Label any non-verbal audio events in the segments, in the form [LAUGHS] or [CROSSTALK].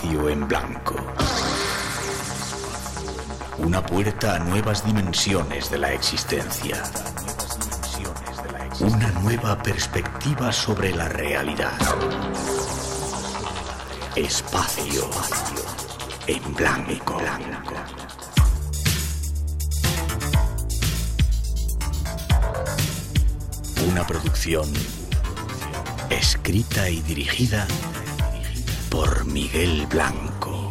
Espacio en blanco. Una puerta a nuevas dimensiones de la existencia. Una nueva perspectiva sobre la realidad. Espacio en blanco. Una producción escrita y dirigida por Miguel Blanco.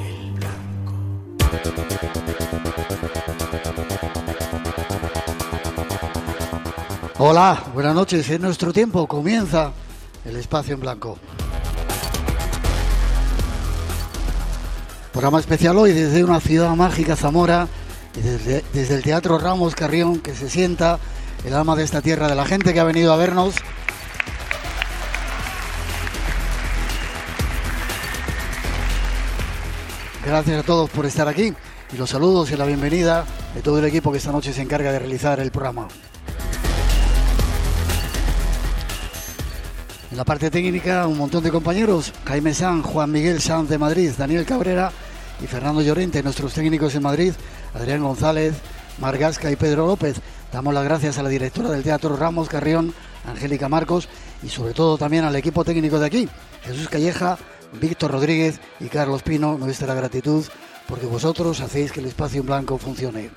Hola, buenas noches. En nuestro tiempo comienza el espacio en blanco. Programa especial hoy desde una ciudad mágica, Zamora, y desde, desde el Teatro Ramos Carrión, que se sienta el alma de esta tierra, de la gente que ha venido a vernos. Gracias a todos por estar aquí y los saludos y la bienvenida de todo el equipo que esta noche se encarga de realizar el programa. En la parte técnica, un montón de compañeros, Jaime San, Juan Miguel Sanz de Madrid, Daniel Cabrera y Fernando Llorente, nuestros técnicos en Madrid, Adrián González, Margasca y Pedro López. Damos las gracias a la directora del Teatro Ramos Carrión, Angélica Marcos, y sobre todo también al equipo técnico de aquí, Jesús Calleja, Víctor Rodríguez y Carlos Pino, nuestra gratitud porque vosotros hacéis que el espacio en blanco funcione.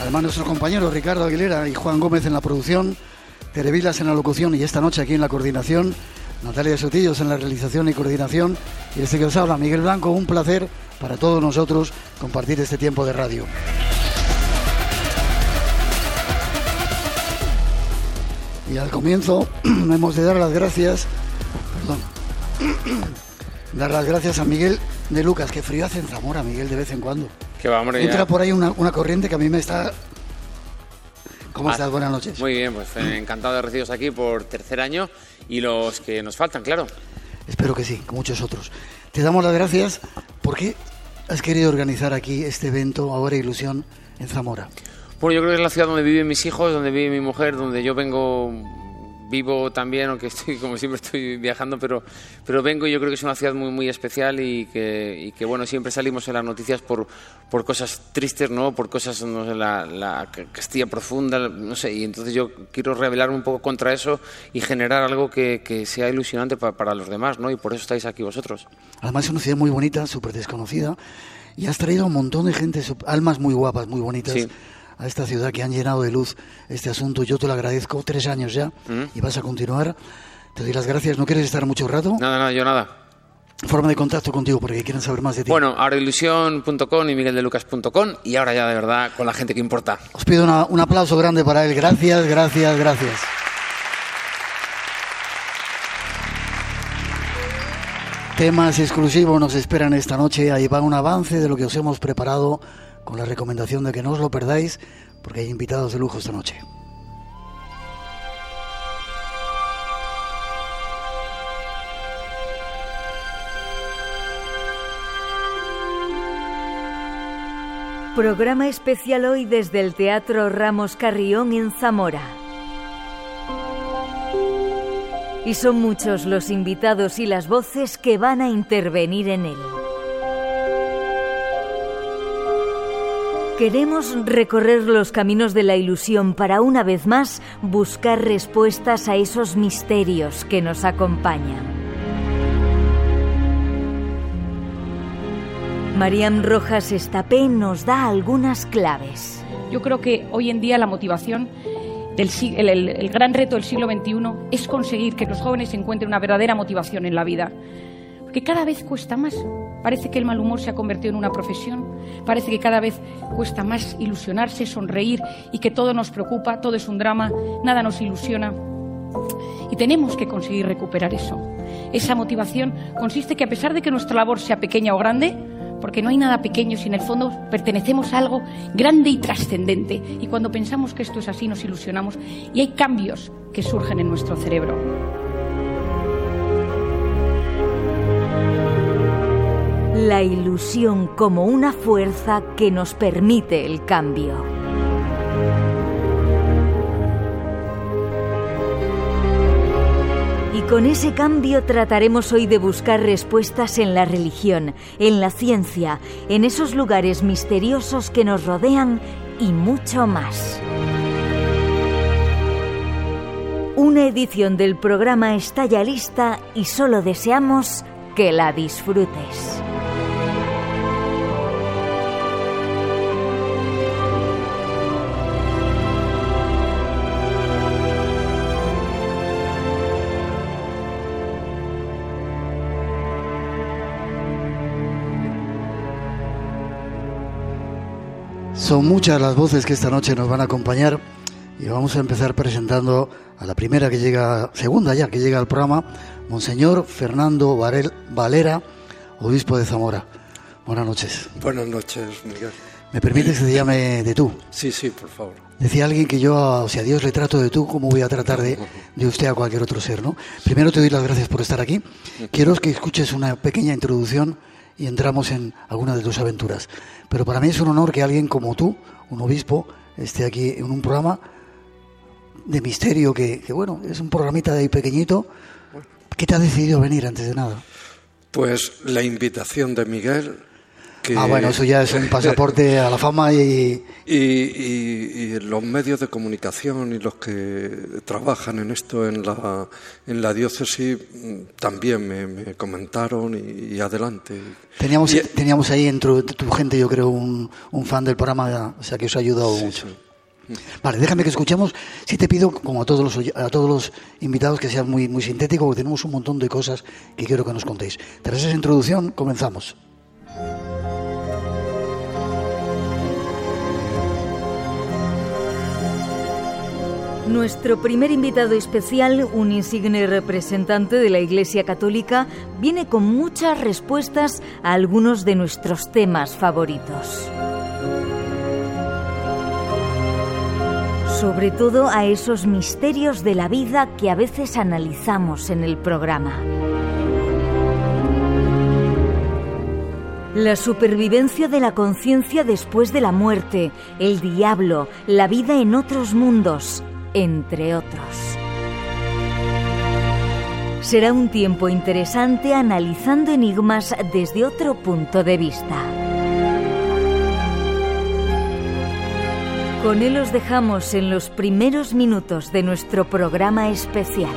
Además nuestros compañeros Ricardo Aguilera y Juan Gómez en la producción, Terevilas en la locución y esta noche aquí en la coordinación, Natalia Sotillos en la realización y coordinación y este que os habla, Miguel Blanco, un placer para todos nosotros compartir este tiempo de radio. Y al comienzo [CLEARS THROAT] hemos de dar las gracias, perdón, [CLEARS THROAT] dar las gracias a Miguel de Lucas, que frío hace en Zamora, Miguel, de vez en cuando. Que va, hombre, Entra ya. por ahí una, una corriente que a mí me está... ¿Cómo Ah, estás? Buenas noches. Muy bien, pues eh, encantado de recibiros aquí por tercer año y los que nos faltan, claro. Espero que sí, con muchos otros. Te damos las gracias porque has querido organizar aquí este evento, Ahora Ilusión, en Zamora. Bueno, yo creo que es la ciudad donde viven mis hijos, donde vive mi mujer, donde yo vengo, vivo también, aunque [LAUGHS] estoy, como siempre estoy viajando, pero, pero vengo y yo creo que es una ciudad muy, muy especial y que, y que, bueno, siempre salimos en las noticias por, por cosas tristes, ¿no? Por cosas, no sé, la, la Castilla profunda, no sé, y entonces yo quiero rebelarme un poco contra eso y generar algo que, que sea ilusionante pa- para los demás, ¿no? Y por eso estáis aquí vosotros. Además es una ciudad muy bonita, súper desconocida, y has traído a un montón de gente, almas muy guapas, muy bonitas, Sí. A esta ciudad que han llenado de luz este asunto. Yo te lo agradezco, tres años ya, y vas a continuar. Te doy las gracias. ¿No quieres estar mucho rato? Nada, nada, yo nada. Forma de contacto contigo porque quieren saber más de ti. Bueno, ahorailusión.com y migueldelucas.com y ahora ya de verdad con la gente que importa. Os pido una- un aplauso grande para él. Gracias, gracias, gracias. Temas exclusivos nos esperan esta noche. Ahí va un avance de lo que os hemos preparado con la recomendación de que no os lo perdáis porque hay invitados de lujo esta noche. Programa especial hoy desde el Teatro Ramos Carrión en Zamora. Y son muchos los invitados y las voces que van a intervenir en él. Queremos recorrer los caminos de la ilusión para una vez más buscar respuestas a esos misterios que nos acompañan. Mariam Rojas Estapé nos da algunas claves. Yo creo que hoy en día la motivación, del, el gran reto del siglo XXI es conseguir que los jóvenes encuentren una verdadera motivación en la vida. Que cada vez cuesta más. Parece que el mal humor se ha convertido en una profesión, parece que cada vez cuesta más ilusionarse, sonreír y que todo nos preocupa, todo es un drama, nada nos ilusiona. Y tenemos que conseguir recuperar eso. Esa motivación consiste que a pesar de que nuestra labor sea pequeña o grande, porque no hay nada pequeño si en el fondo pertenecemos a algo grande y trascendente. Y cuando pensamos que esto es así nos ilusionamos y hay cambios que surgen en nuestro cerebro. La ilusión como una fuerza que nos permite el cambio. Y con ese cambio trataremos hoy de buscar respuestas en la religión, en la ciencia, en esos lugares misteriosos que nos rodean y mucho más. Una edición del programa está ya lista y solo deseamos que la disfrutes. Son muchas las voces que esta noche nos van a acompañar y vamos a empezar presentando a la primera que llega, segunda ya que llega al programa, Monseñor Fernando Varel, Valera, obispo de Zamora. Buenas noches. Buenas noches, Miguel. ¿Me permites que te llame de tú? Sí, sí, por favor. Decía alguien que yo, si a Dios le trato de tú, ¿cómo voy a tratar de, de usted a cualquier otro ser? ¿no? Primero te doy las gracias por estar aquí. Quiero que escuches una pequeña introducción y entramos en alguna de tus aventuras. Pero para mí es un honor que alguien como tú, un obispo, esté aquí en un programa de misterio que, que bueno, es un programita de ahí pequeñito. ¿Qué te ha decidido venir antes de nada? Pues la invitación de Miguel. Que... Ah, bueno, eso ya es un pasaporte [LAUGHS] a la fama y... Y, y, y, los medios de comunicación y los que trabajan en esto en la, en la diócesis también me, me comentaron y, y, adelante. Teníamos, teníamos ahí entre tu gente, yo creo, un, un fan del programa, o sea que os ha ayudado sí, mucho. sí. Vale, déjame que escuchemos. Si te pido, como a todos los, a todos los invitados, que sean muy, muy sintético, porque tenemos un montón de cosas que quiero que nos contéis. Tras esa introducción, comenzamos. Nuestro primer invitado especial, un insigne representante de la Iglesia Católica, viene con muchas respuestas a algunos de nuestros temas favoritos. Sobre todo a esos misterios de la vida que a veces analizamos en el programa. La supervivencia de la conciencia después de la muerte, el diablo, la vida en otros mundos, entre otros. Será un tiempo interesante analizando enigmas desde otro punto de vista. Con él os dejamos en los primeros minutos de nuestro programa especial.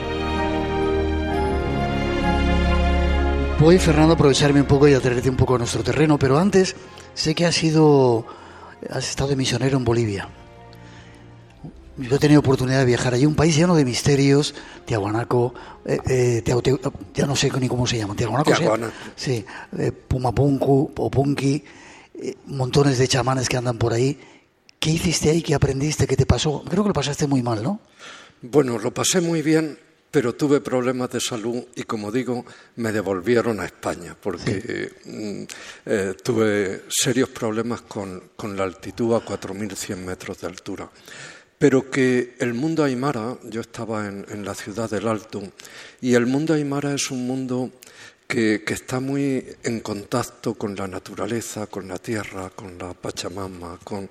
Voy, Fernando, a aprovecharme un poco y a traerte un poco a nuestro terreno, pero antes sé que has sido, has estado de misionero en Bolivia. Yo he tenido oportunidad de viajar allí, un país lleno de misterios, Tiahuanaco, eh, eh, Tiahu, Tiahu, ya no sé ni cómo se llama, Tiahuanaco, sí, eh, Pumapunku, Opunki, eh, montones de chamanes que andan por ahí. ¿Qué hiciste ahí? ¿Qué aprendiste? ¿Qué te pasó? Creo que lo pasaste muy mal, ¿no? Bueno, lo pasé muy bien, pero tuve problemas de salud y, como digo, me devolvieron a España porque sí. eh, tuve serios problemas con, con la altitud a 4.100 metros de altura pero que el mundo aymara, yo estaba en, en, la ciudad del Alto, y el mundo aymara es un mundo que, que, está muy en contacto con la naturaleza, con la tierra, con la Pachamama, con,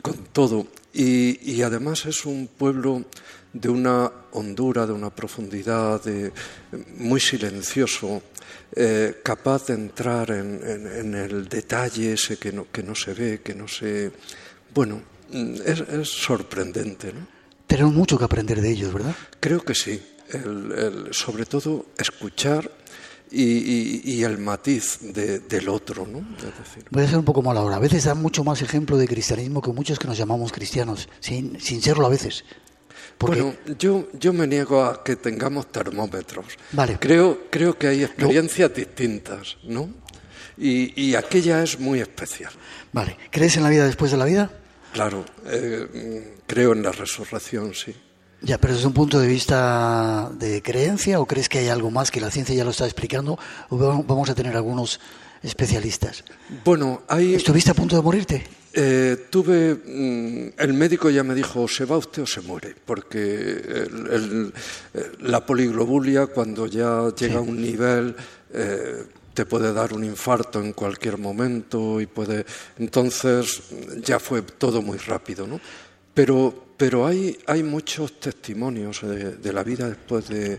con todo. Y, y, además es un pueblo de una hondura, de una profundidad, de, muy silencioso, eh, capaz de entrar en, en, en, el detalle ese que no, que no se ve, que no se... Bueno, es, es, sorprendente. ¿no? Tenemos mucho que aprender de ellos, ¿verdad? Creo que sí. El, el, sobre todo escuchar y, y, y el matiz de, del otro. ¿no? Decir. Voy a ser un poco mal ahora. A veces dan mucho más ejemplo de cristianismo que muchos que nos llamamos cristianos, sin, sin serlo a veces. Bueno, yo, yo me niego a que tengamos termómetros. Vale. Creo, creo que hay experiencias distintas, ¿no? Y, y, aquella es muy especial. Vale. ¿Crees en la vida después de la vida? Claro, eh, creo en la resurrección, sí. Ya, pero desde un punto de vista de creencia o crees que hay algo más que la ciencia ya lo está explicando o vamos a tener algunos especialistas? Bueno, hay... ¿Estuviste a punto de morirte? Eh, tuve, mm, el médico ya me dijo, o se va usted o se muere, porque el, la poliglobulia cuando ya llega a un nivel eh, te puede dar un infarto en cualquier momento y puede, entonces ya fue todo muy rápido, ¿no? Pero, pero hay, hay muchos testimonios de, la vida después de,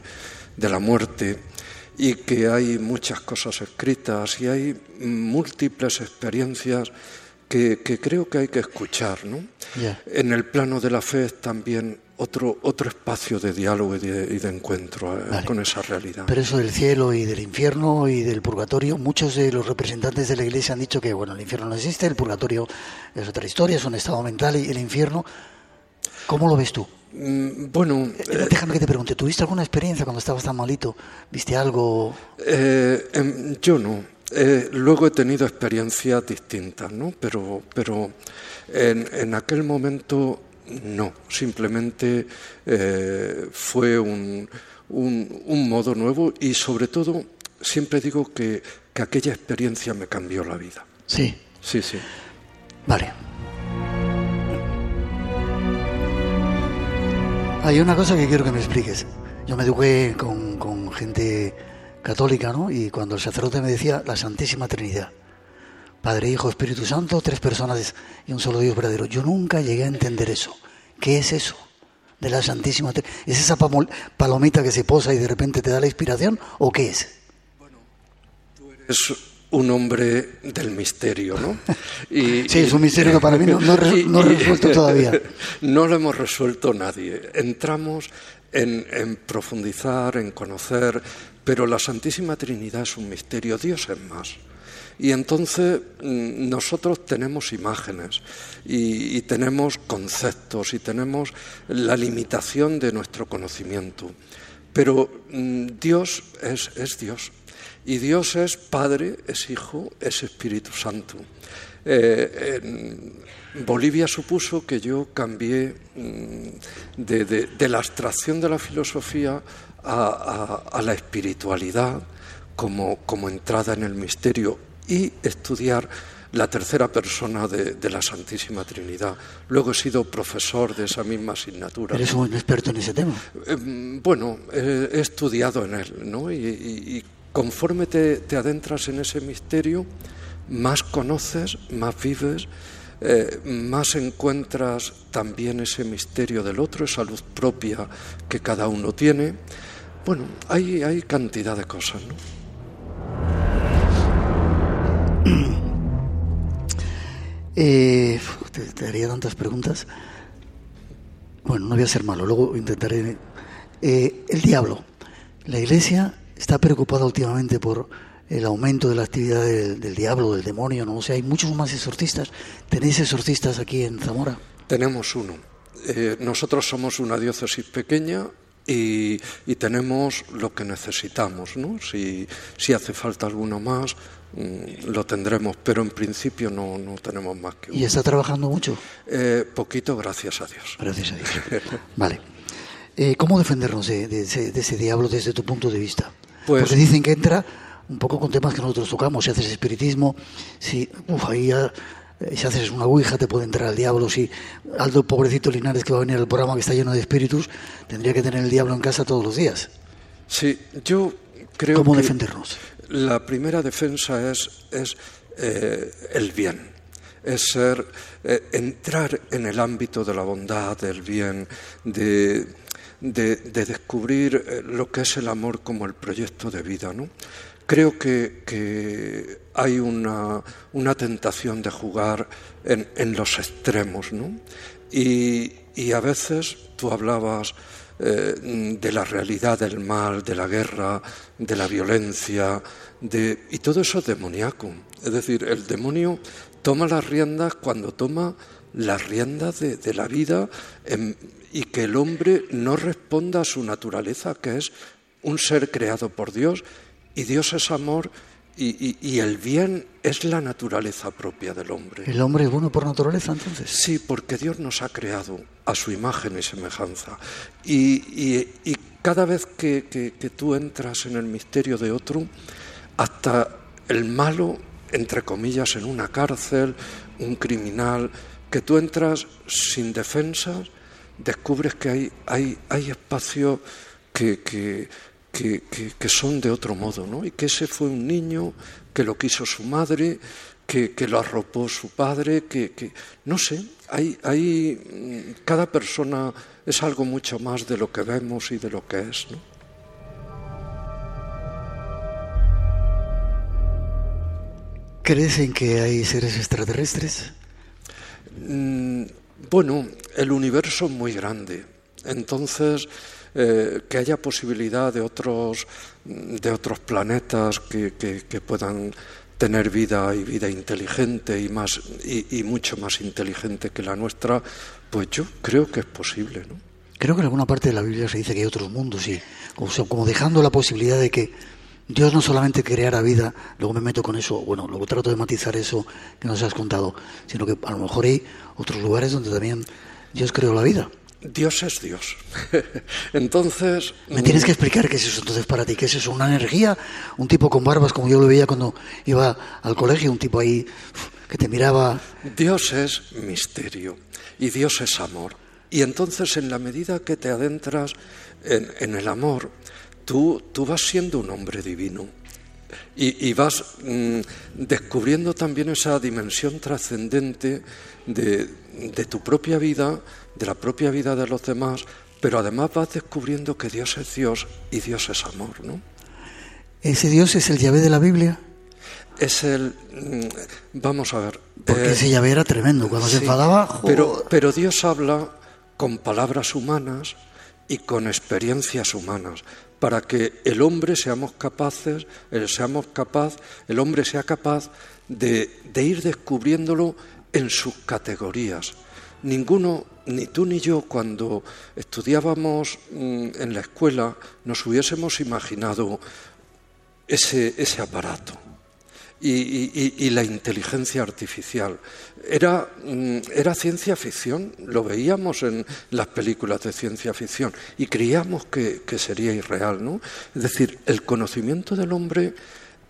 de la muerte y que hay muchas cosas escritas y hay múltiples experiencias que, creo que hay que escuchar. ¿no? En el plano de la fe es también otro, otro espacio de diálogo y de, encuentro eh, con esa realidad. Pero eso del cielo y del infierno y del purgatorio, muchos de los representantes de la Iglesia han dicho que bueno, el infierno no existe, el purgatorio es otra historia, es un estado mental y el infierno, ¿cómo lo ves tú? Mm, bueno, eh, eh, déjame que te pregunte, ¿tuviste alguna experiencia cuando estabas tan malito? ¿Viste algo? Em, yo no. Eh, luego he tenido experiencias distintas, ¿no? Pero, pero en, aquel momento no, simplemente eh, fue un, un, modo nuevo y sobre todo siempre digo que, que aquella experiencia me cambió la vida. Sí. Sí, sí. Vale. Hay una cosa que quiero que me expliques. Yo me eduqué con, con gente católica, ¿no? Y cuando el sacerdote me decía la Santísima Trinidad, Padre, Hijo, Espíritu Santo, tres personas y un solo Dios verdadero. Yo nunca llegué a entender eso. ¿Qué es eso? De la Santísima Trinidad. ¿Es esa palomita que se posa y de repente te da la inspiración? ¿O qué es? Bueno, tú eres un hombre del misterio, ¿no? Y, [LAUGHS] sí, es un misterio que para mí no, no, no resuelto todavía. [LAUGHS] No lo hemos resuelto nadie. Entramos en, en profundizar, en conocer, pero la Santísima Trinidad es un misterio, Dios es más. Y entonces mm, nosotros tenemos imágenes y, tenemos conceptos y tenemos la limitación de nuestro conocimiento. Pero mm, Dios es, es, Dios. Y Dios es Padre, es Hijo, es Espíritu Santo. Eh, Bolivia supuso que yo cambié mm, de la abstracción de la filosofía a, la espiritualidad como, como, entrada en el misterio y estudiar la tercera persona de, la Santísima Trinidad. Luego he sido profesor de esa misma asignatura. ¿Eres un experto en ese tema? Em, bueno, he estudiado en él, ¿no? Y, conforme te, te, adentras en ese misterio, más conoces, más vives, eh, más encuentras también ese misterio del otro, esa luz propia que cada uno tiene. Bueno, hay, hay cantidad de cosas, ¿no? Eh, te, haría tantas preguntas. Bueno, no voy a ser malo, luego intentaré. Eh, el diablo. La Iglesia está preocupada últimamente por el aumento de la actividad del, diablo, del demonio, ¿no? O sea, hay muchos más exorcistas. ¿Tenéis exorcistas aquí en Zamora? Tenemos uno. Eh, nosotros somos una diócesis pequeña y, tenemos lo que necesitamos. ¿no? Si, si hace falta alguno más, lo tendremos, pero en principio no, no tenemos más que uno. ¿Y está trabajando mucho? Eh, poquito, gracias a Dios. Gracias a Dios. [LAUGHS] vale. Eh, ¿Cómo defendernos de, ese, diablo desde tu punto de vista? Pues, Porque dicen que entra un poco con temas que nosotros tocamos, si haces espiritismo, si, uf, ahí ya eh, si haces una ouija te puede entrar el diablo. Si Aldo, pobrecito Linares, que va a venir al programa que está lleno de espíritus, tendría que tener el diablo en casa todos los días. Sí, yo creo ¿Cómo defendernos? La primera defensa es, eh, el bien, es ser, eh, entrar en el ámbito de la bondad, del bien, de, de, de descubrir lo que es el amor como el proyecto de vida, ¿no? Creo que, hay una, tentación de jugar en, los extremos, ¿no? Y, a veces tú hablabas eh, de la realidad del mal, de la guerra, de la violencia, de, y todo eso es demoníaco. Es decir, el demonio toma las riendas cuando toma las riendas de, la vida y que el hombre no responda a su naturaleza, que es un ser creado por Dios, y Dios es amor y, el bien es la naturaleza propia del hombre. ¿El hombre es bueno por naturaleza entonces? Sí, porque Dios nos ha creado a su imagen y semejanza. Y, cada vez que, que, tú entras en el misterio de otro, hasta el malo, entre comillas, en una cárcel, un criminal, que tú entras sin defensas, descubres que hay, hay, hay espacios que, que que, son de otro modo, ¿no? Y que ese fue un niño que lo quiso su madre, que, lo arropó su padre, que, no sé, hay, hay, cada persona es algo mucho más de lo que vemos y de lo que es, ¿no? ¿Crees en que hay seres extraterrestres? Mm, bueno, el universo es muy grande, entonces eh, que haya posibilidad de otros, de otros planetas que, que, puedan tener vida y vida inteligente y, más, y, mucho más inteligente que la nuestra, pues yo creo que es posible. ¿no? Creo que en alguna parte de la Biblia se dice que hay otros mundos y como, dejando la posibilidad de que Dios no solamente creara vida, luego me meto con eso, bueno, luego trato de matizar eso que nos has contado, sino que a lo mejor hay otros lugares donde también Dios creó la vida. Dios es Dios. [LAUGHS] entonces... Me tienes que explicar qué es eso entonces para ti, qué es eso, una energía, un tipo con barbas como yo lo veía cuando iba al colegio, un tipo ahí que te miraba... Dios es misterio y Dios es amor. Y entonces en la medida que te adentras en, el amor, tú, tú vas siendo un hombre divino. Y, vas mm, descubriendo también esa dimensión trascendente de, de tu propia vida, de la propia vida de los demás, pero además vas descubriendo que Dios es Dios y Dios es amor, ¿no? ¿Ese Dios es el llave de la Biblia? Es el... Mm, vamos a ver. Porque ese llave era tremendo, cuando se enfadaba... Pero, pero Dios habla con palabras humanas y con experiencias humanas para que el hombre seamos capaces, el, seamos capaz, el hombre sea capaz de, ir descubriéndolo en sus categorías. Ninguno, ni tú ni yo, cuando estudiábamos mm, en la escuela, nos hubiésemos imaginado ese aparato. Y, la inteligencia artificial. Era, mm, era, ciencia ficción, lo veíamos en las películas de ciencia ficción y creíamos que, que sería irreal. ¿no? Es decir, el conocimiento del hombre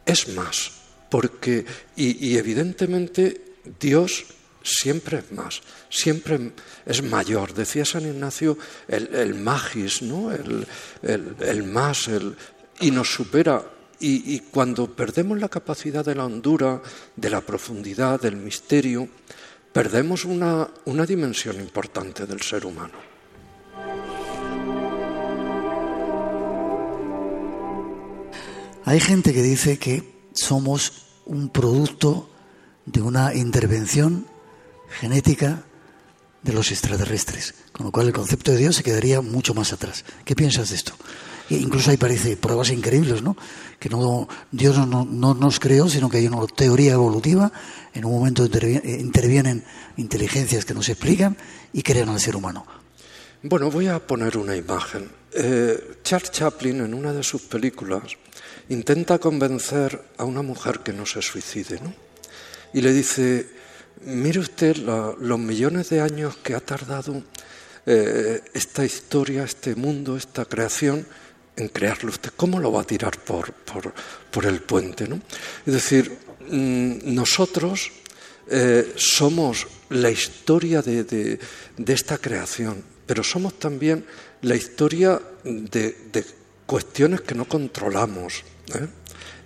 es más, porque, y, evidentemente Dios siempre es más, siempre es mayor. Decía San Ignacio el, magis, ¿no? el, más, el, y nos supera. Y, cuando perdemos la capacidad de la hondura, de la profundidad, del misterio, perdemos una, una dimensión importante del ser humano. Hay gente que dice que somos un producto de una intervención genética de los extraterrestres, con lo cual el concepto de Dios se quedaría mucho más atrás. ¿Qué piensas de esto? E incluso ahí parece pruebas increíbles, ¿no? Que no, Dios no, nos creó, sino que hay una teoría evolutiva, en un momento intervienen inteligencias que nos explican y crean al ser humano. Bueno, voy a poner una imagen. Eh, Charles Chaplin, en una de sus películas, intenta convencer a una mujer que no se suicide, ¿no? Y le dice, Mire usted los millones de años que ha tardado eh, esta historia, este mundo, esta creación, en crearlo usted. ¿Cómo lo va a tirar por, por, el puente? Es decir, mm, nosotros eh, somos la historia de, esta creación, pero somos también la historia de, cuestiones que no controlamos ¿eh?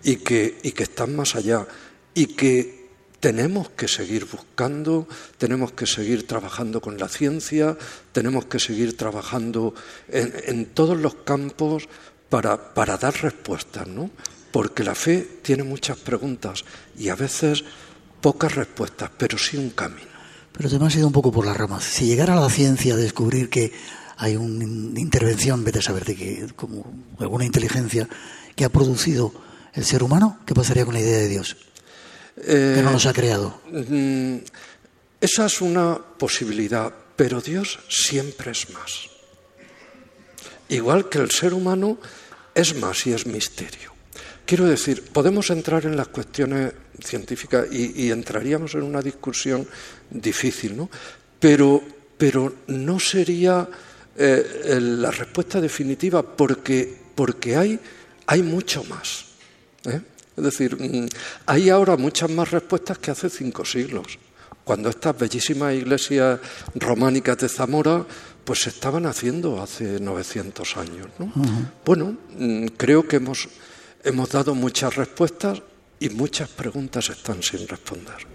y, que, y que están más allá y que tenemos que seguir buscando, tenemos que seguir trabajando con la ciencia, tenemos que seguir trabajando en, todos los campos para, para dar respuestas, ¿no? Porque la fe tiene muchas preguntas y a veces pocas respuestas, pero sí un camino. Pero te me has ido un poco por las ramas. Si llegara la ciencia a descubrir que hay una intervención, vete a saber de que, como alguna inteligencia que ha producido el ser humano, ¿qué pasaría con la idea de Dios? Que no nos ha creado. Mm, esa es una posibilidad, pero Dios siempre es más. Igual que el ser humano es más y es misterio. Quiero decir, podemos entrar en las cuestiones científicas y, entraríamos en una discusión difícil, ¿no? Pero, pero no sería eh, la respuesta definitiva porque, porque hay, hay mucho más. ¿eh? Es decir, mm, hay ahora muchas más respuestas que hace cinco siglos, cuando estas bellísimas iglesias románicas de Zamora pues se estaban haciendo hace 900 años. Bueno, mm, creo que hemos, hemos dado muchas respuestas y muchas preguntas están sin responder.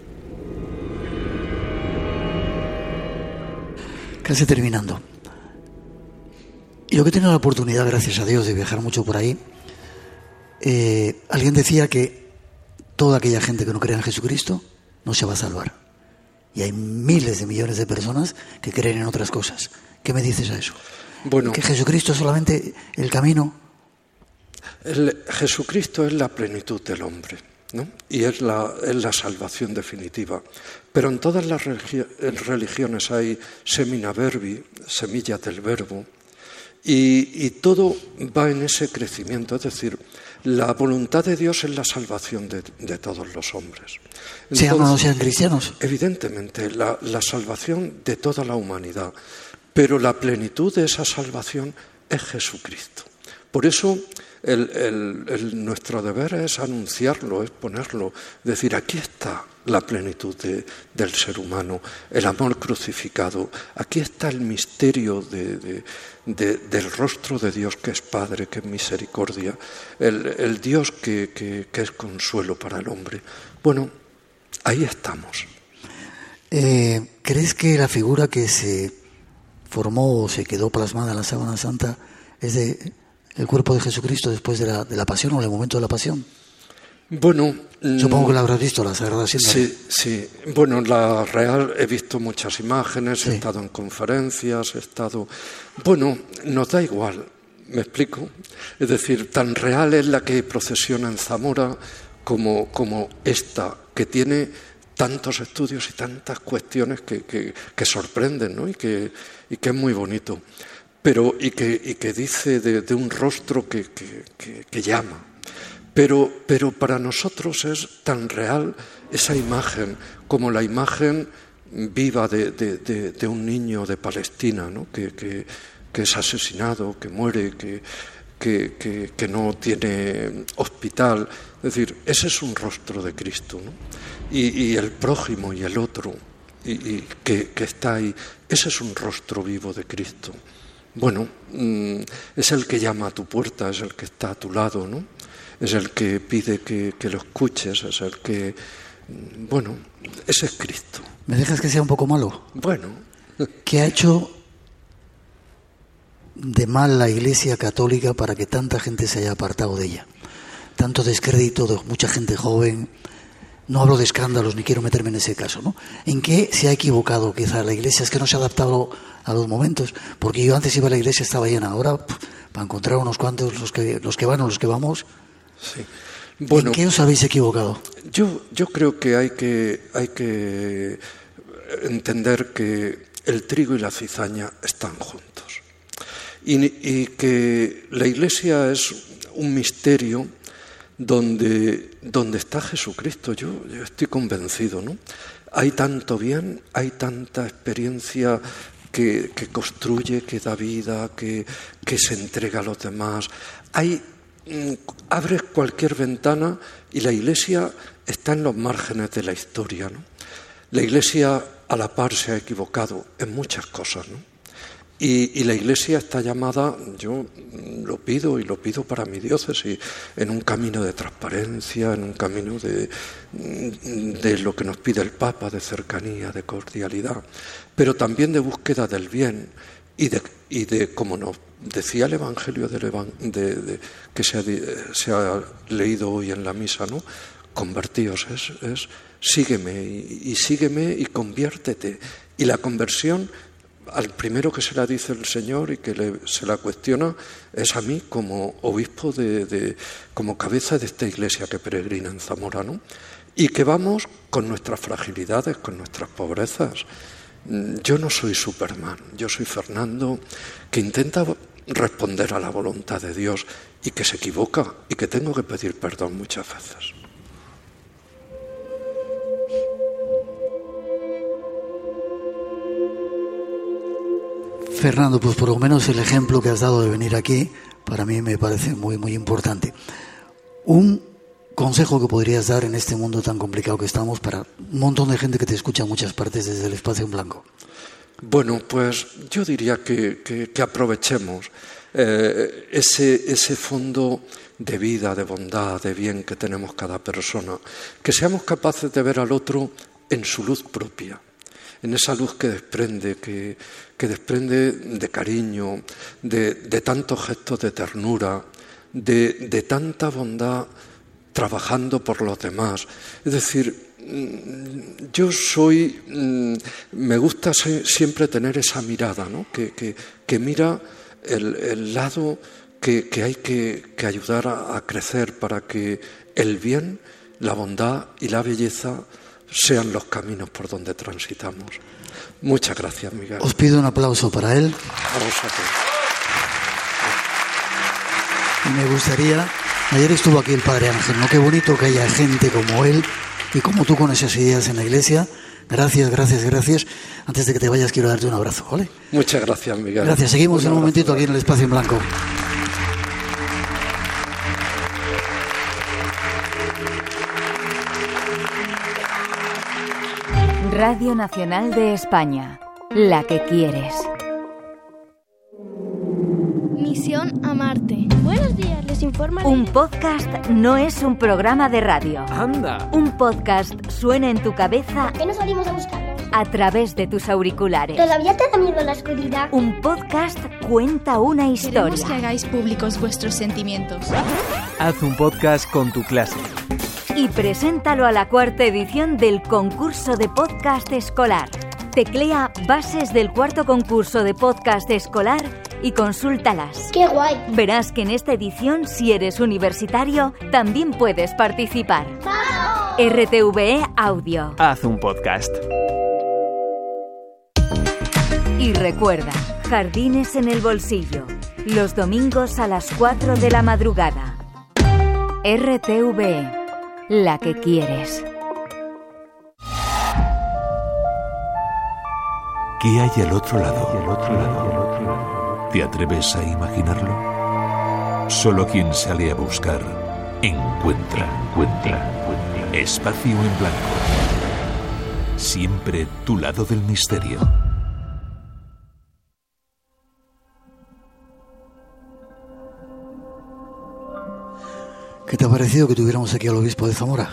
Casi terminando. Yo que he tenido la oportunidad, gracias a Dios, de viajar mucho por ahí, eh, alguien decía que toda aquella gente que no crea en Jesucristo no se va a salvar. Y hay miles de millones de personas que creen en otras cosas. ¿Qué me dices a eso? Bueno, que Jesucristo es solamente el camino. Jesucristo es la plenitud del hombre. ¿no? Y es la, es la, salvación definitiva. Pero en todas las religiones hay semina verbi, semilla del verbo, y, y, todo va en ese crecimiento. Es decir, la voluntad de Dios es la salvación de, todos los hombres. sean o no sean cristianos. Evidentemente, la, salvación de toda la humanidad. Pero la plenitud de esa salvación es Jesucristo. Por eso nuestro deber es anunciarlo, es ponerlo, decir, aquí está la plenitud del ser humano, el amor crucificado, aquí está el misterio de, del rostro de Dios que es Padre, que es misericordia, el, Dios que, es consuelo para el hombre. Bueno, ahí estamos. Eh, ¿Crees que la figura que se formó o se quedó plasmada en la Sábana Santa es de el cuerpo de Jesucristo después de la, de la pasión o en el momento de la pasión? Bueno, supongo que la habrás visto, la Sagrada Sí, sí. Bueno, la Real he visto muchas imágenes, he estado en conferencias, he estado. Bueno, nos da igual, me explico. Es decir, tan real es la que procesiona en Zamora como, como esta, que tiene tantos estudios y tantas cuestiones que, que, sorprenden, ¿no? Y que, y que es muy bonito. Pero, y que, y que dice de, de un rostro que, que llama pero, pero para nosotros es tan real esa imagen como la imagen viva de, de, un niño de Palestina, ¿no? que, que, que, es asesinado, que muere, que, que, no tiene hospital. Es decir, ese es un rostro de Cristo. ¿no? Y, y, el prójimo y el otro y, y que, está ahí, ese es un rostro vivo de Cristo. Bueno, mm, es el que llama a tu puerta, es el que está a tu lado, ¿no? Es el que pide que, lo escuches, es el que, bueno, ese es Cristo. ¿Me dejas que sea un poco malo? Bueno. ¿Qué ha hecho de mal la Iglesia Católica para que tanta gente se haya apartado de ella? Tanto descrédito de mucha gente joven. No hablo de escándalos ni quiero meterme en ese caso, ¿no? ¿En qué se ha equivocado quizá la Iglesia? Es que no se ha adaptado a los momentos. Porque yo antes iba a la Iglesia, estaba llena. Ahora, para encontrar unos cuantos, los que, los que van o los que vamos, Sí. Bueno, ¿En qué os habéis equivocado? Yo, yo creo que hay, que hay que entender que el trigo y la cizaña están juntos y, y que la Iglesia es un misterio donde, donde está Jesucristo. Yo, yo estoy convencido, ¿no? Hay tanto bien, hay tanta experiencia que, que, construye, que da vida, que, que se entrega a los demás. Hay abres cualquier ventana y la iglesia está en los márgenes de la historia. La iglesia a la par se ha equivocado en muchas cosas. Y, la iglesia está llamada, yo lo pido y lo pido para mi diócesis, en un camino de transparencia, en un camino de, de lo que nos pide el Papa, de cercanía, de cordialidad, pero también de búsqueda del bien y de, de como nos decía el Evangelio de, que se ha, leído hoy en la misa, ¿no? Convertíos, es, sígueme y, sígueme y conviértete. Y la conversión al primero que se la dice el Señor y que se la cuestiona es a mí como obispo de, como cabeza de esta iglesia que peregrina en Zamora, ¿no? Y que vamos con nuestras fragilidades, con nuestras pobrezas. Mm, yo no soy Superman, yo soy Fernando que intenta responder a la voluntad de Dios y que se equivoca y que tengo que pedir perdón muchas veces. Fernando, pues por lo menos el ejemplo que has dado de venir aquí, para mí me parece muy, muy importante. Un consejo que podrías dar en este mundo tan complicado que estamos para un montón de gente que te escucha en muchas partes desde el espacio en blanco. Bueno, pues yo diría que, aprovechemos eh, ese, ese fondo de vida, de bondad, de bien que tenemos cada persona, que seamos capaces de ver al otro en su luz propia, en esa luz que desprende, que, desprende de cariño, de, tantos gestos de ternura, de tanta bondad trabajando por los demás. Es decir, Mm, yo soy, mm, me gusta siempre tener esa mirada, ¿no? que, que, mira el, lado que, hay que, ayudar a, crecer para que el bien, la bondad y la belleza sean los caminos por donde transitamos. Muchas gracias, Miguel. Os pido un aplauso para él. Y me gustaría, ayer estuvo aquí el Padre Ángel, ¿no? Qué bonito que haya gente como él y como tú con esas ideas en la iglesia. Gracias, gracias, gracias. Antes de que te vayas, quiero darte un abrazo, ¿vale? Muchas gracias, Miguel. Gracias. Seguimos en un momentito aquí en el espacio en blanco. Radio Nacional de España, la que quieres. Misión a Marte. Buenos días, les informa. Un podcast no es un programa de radio. Anda. Un podcast suena en tu cabeza. ¿Qué no salimos a buscarlo? A través de tus auriculares. ¿Todavía te da miedo la oscuridad? Un podcast cuenta una historia. Queremos que hagáis públicos vuestros sentimientos. Haz un podcast con tu clase. Y preséntalo a la cuarta edición del concurso de podcast escolar. Teclea bases del cuarto concurso de podcast escolar y consúltalas. ¡Qué guay! Verás que en esta edición, si eres universitario, también puedes participar. RTVE Audio. Haz un podcast. Y recuerda, jardines en el bolsillo. Los domingos a las 4 de la madrugada. RTVE. La que quieres. ¿Qué hay al otro lado? al otro lado? ¿Te atreves a imaginarlo? Solo quien sale a buscar encuentra, encuentra, Espacio en blanco. Siempre tu lado del misterio. ¿Qué te ha parecido que tuviéramos aquí al obispo de Zamora?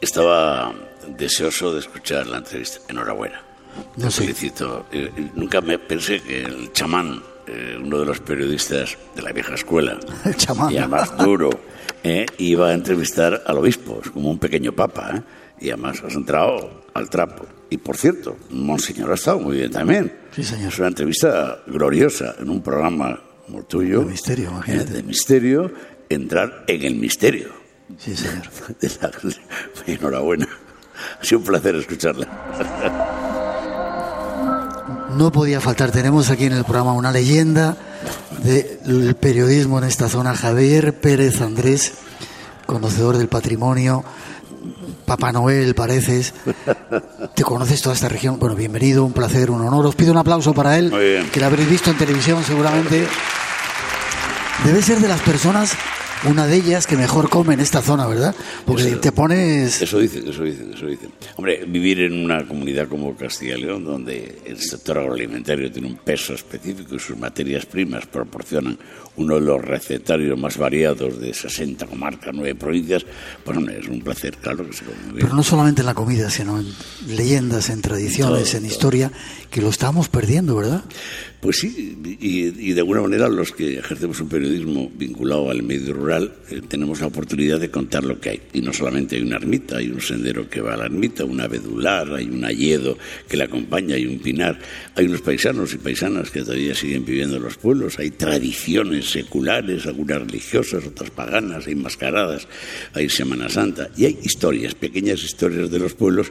Estaba deseoso de escuchar la entrevista. Enhorabuena. No felicito. Eh, nunca me pensé que el chamán eh, uno de los periodistas de la vieja escuela, [LAUGHS] el chamán. y además duro, eh, iba a entrevistar al obispo, es como un pequeño papa, eh, y además has entrado al trapo. Y por cierto, Monseñor ha estado muy bien también. Sí, señor. Es una entrevista gloriosa en un programa como tuyo. De misterio, imagínate. De misterio, entrar en el misterio. Sí, señor. [LAUGHS] Enhorabuena. Ha sido un placer escucharla. [LAUGHS] no podía faltar. Tenemos aquí en el programa una leyenda del periodismo en esta zona, Javier Pérez Andrés, conocedor del patrimonio. Papá Noel, pareces. Te conoces toda esta región. Bueno, bienvenido, un placer, un honor. Os pido un aplauso para él, que lo habréis visto en televisión seguramente. Debe ser de las personas una de ellas que mejor come en esta zona, ¿verdad? Porque te pones... Eso dicen, eso dicen, eso dicen. Hombre, vivir en una comunidad como Castilla y León, donde el sector agroalimentario tiene un peso específico y sus materias primas proporcionan uno de los recetarios más variados de 60 comarcas, 9 provincias, pues es un placer, claro que se come Pero no solamente en la comida, sino en leyendas, en tradiciones, en historia, que lo estamos perdiendo, ¿verdad? Pues sí, y, de alguna manera los que ejercemos un periodismo vinculado al medio rural, eh, tenemos la oportunidad de contar lo que hay. Y no solamente hay una ermita, hay un sendero que va a la ermita, una vedular, hay un ayedo que la acompaña, hay un pinar, hay unos paisanos y paisanas que todavía siguen viviendo en los pueblos, hay tradiciones seculares, algunas religiosas, otras paganas, hay mascaradas, hay Semana Santa. Y hay historias, pequeñas historias de los pueblos